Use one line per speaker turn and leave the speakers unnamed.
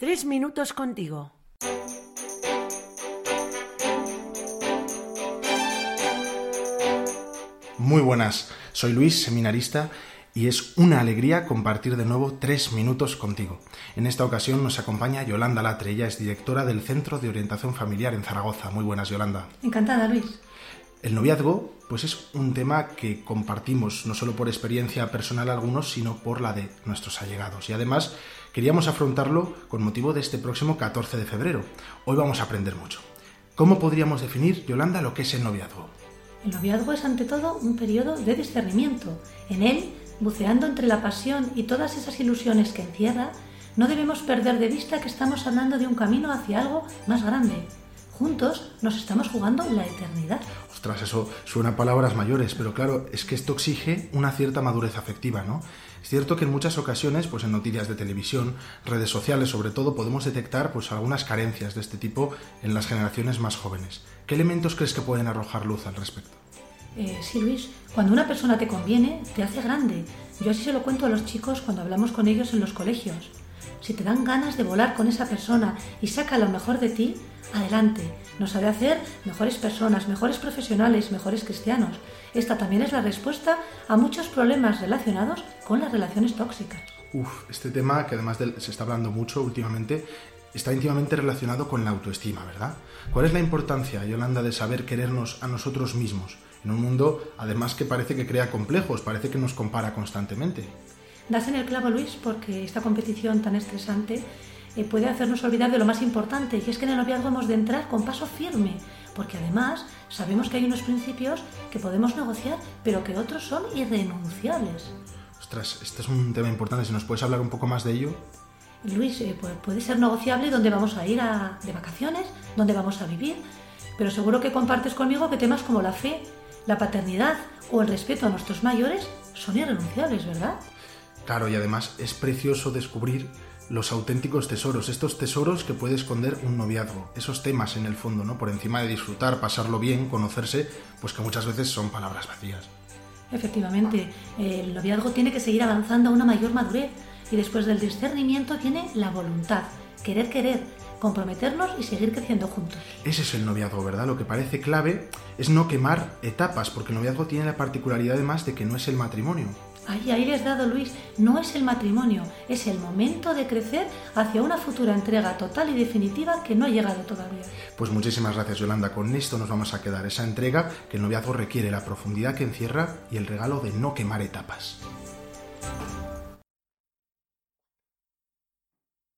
Tres minutos contigo.
Muy buenas, soy Luis, seminarista, y es una alegría compartir de nuevo tres minutos contigo. En esta ocasión nos acompaña Yolanda Latre, ella es directora del Centro de Orientación Familiar en Zaragoza. Muy buenas, Yolanda.
Encantada, Luis.
El noviazgo, pues es un tema que compartimos no solo por experiencia personal algunos, sino por la de nuestros allegados. Y además queríamos afrontarlo con motivo de este próximo 14 de febrero. Hoy vamos a aprender mucho. ¿Cómo podríamos definir, Yolanda, lo que es el noviazgo?
El noviazgo es ante todo un periodo de discernimiento. En él, buceando entre la pasión y todas esas ilusiones que encierra, no debemos perder de vista que estamos hablando de un camino hacia algo más grande, juntos nos estamos jugando la eternidad.
Ostras, eso suena a palabras mayores, pero claro, es que esto exige una cierta madurez afectiva, ¿no? Es cierto que en muchas ocasiones, pues en noticias de televisión, redes sociales sobre todo, podemos detectar pues algunas carencias de este tipo en las generaciones más jóvenes. ¿Qué elementos crees que pueden arrojar luz al respecto?
Eh, sí, Luis, cuando una persona te conviene, te hace grande. Yo así se lo cuento a los chicos cuando hablamos con ellos en los colegios. Si te dan ganas de volar con esa persona y saca lo mejor de ti, adelante. Nos ha de hacer mejores personas, mejores profesionales, mejores cristianos. Esta también es la respuesta a muchos problemas relacionados con las relaciones tóxicas.
Uf, este tema que además se está hablando mucho últimamente está íntimamente relacionado con la autoestima, ¿verdad? ¿Cuál es la importancia, Yolanda, de saber querernos a nosotros mismos? En un mundo, además, que parece que crea complejos, parece que nos compara constantemente.
Das en el clavo, Luis, porque esta competición tan estresante eh, puede hacernos olvidar de lo más importante, y es que en el noviazgo hemos de entrar con paso firme, porque además sabemos que hay unos principios que podemos negociar, pero que otros son irrenunciables.
Ostras, este es un tema importante, si nos puedes hablar un poco más de ello.
Luis, eh, puede ser negociable dónde vamos a ir de vacaciones, dónde vamos a vivir, pero seguro que compartes conmigo que temas como la fe, la paternidad o el respeto a nuestros mayores son irrenunciables, ¿verdad?
Claro, y además es precioso descubrir los auténticos tesoros, estos tesoros que puede esconder un noviazgo, esos temas en el fondo, ¿no? Por encima de disfrutar, pasarlo bien, conocerse, pues que muchas veces son palabras vacías.
Efectivamente, el noviazgo tiene que seguir avanzando a una mayor madurez y después del discernimiento tiene la voluntad, querer querer, comprometernos y seguir creciendo juntos.
Ese es el noviazgo, ¿verdad? Lo que parece clave es no quemar etapas, porque el noviazgo tiene la particularidad además de que no es el matrimonio.
Ahí, ahí les dado Luis, no es el matrimonio, es el momento de crecer hacia una futura entrega total y definitiva que no ha llegado todavía.
Pues muchísimas gracias Yolanda, con esto nos vamos a quedar, esa entrega que el noviazgo requiere, la profundidad que encierra y el regalo de no quemar etapas.